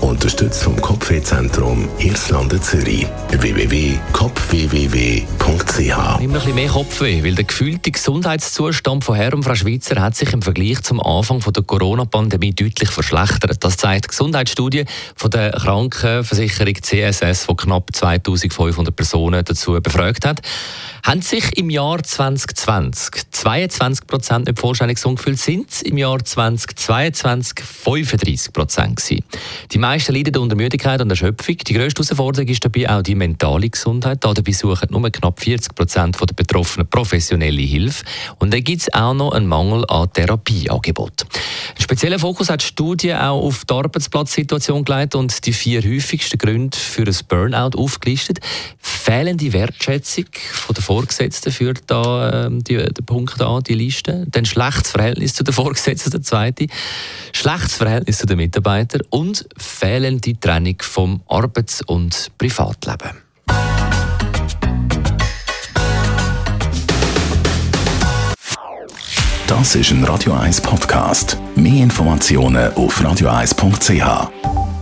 Unterstützt vom Kopfwehzentrum Irlande Zürich. www.kopfwww.ch Immer ein bisschen mehr Kopfweh, weil der gefühlte Gesundheitszustand von Herr und Frau Schweizer hat sich im Vergleich zum Anfang der Corona-Pandemie deutlich verschlechtert. Das zeigt die Gesundheitsstudie von der Krankenversicherung CSS, die knapp 2500 Personen dazu befragt hat. Haben sich im Jahr 2020 22 Prozent nicht vollständig gesund gefühlt, sind es im Jahr 2022 35 Prozent gewesen. Die meisten leiden unter Müdigkeit und Erschöpfung. Die grösste Herausforderung ist dabei auch die mentale Gesundheit. Dabei suchen nur knapp 40 Prozent der Betroffenen professionelle Hilfe. Und dann gibt es auch noch einen Mangel an Therapieangeboten. Einen speziellen Fokus hat die Studie auch auf die Arbeitsplatzsituation gelegt und die vier häufigsten Gründe für ein Burnout aufgelistet. Fehlende Wertschätzung von der Vorgesetzten führt da ähm, die, den Punkt an, die Liste. Dann schlechtes Verhältnis zu den Vorgesetzten, der zweite. Schlechtes Verhältnis zu den Mitarbeitern und fehlende Trennung vom Arbeits- und Privatleben. Das ist ein Radio 1 Podcast. Mehr Informationen auf radio1.ch.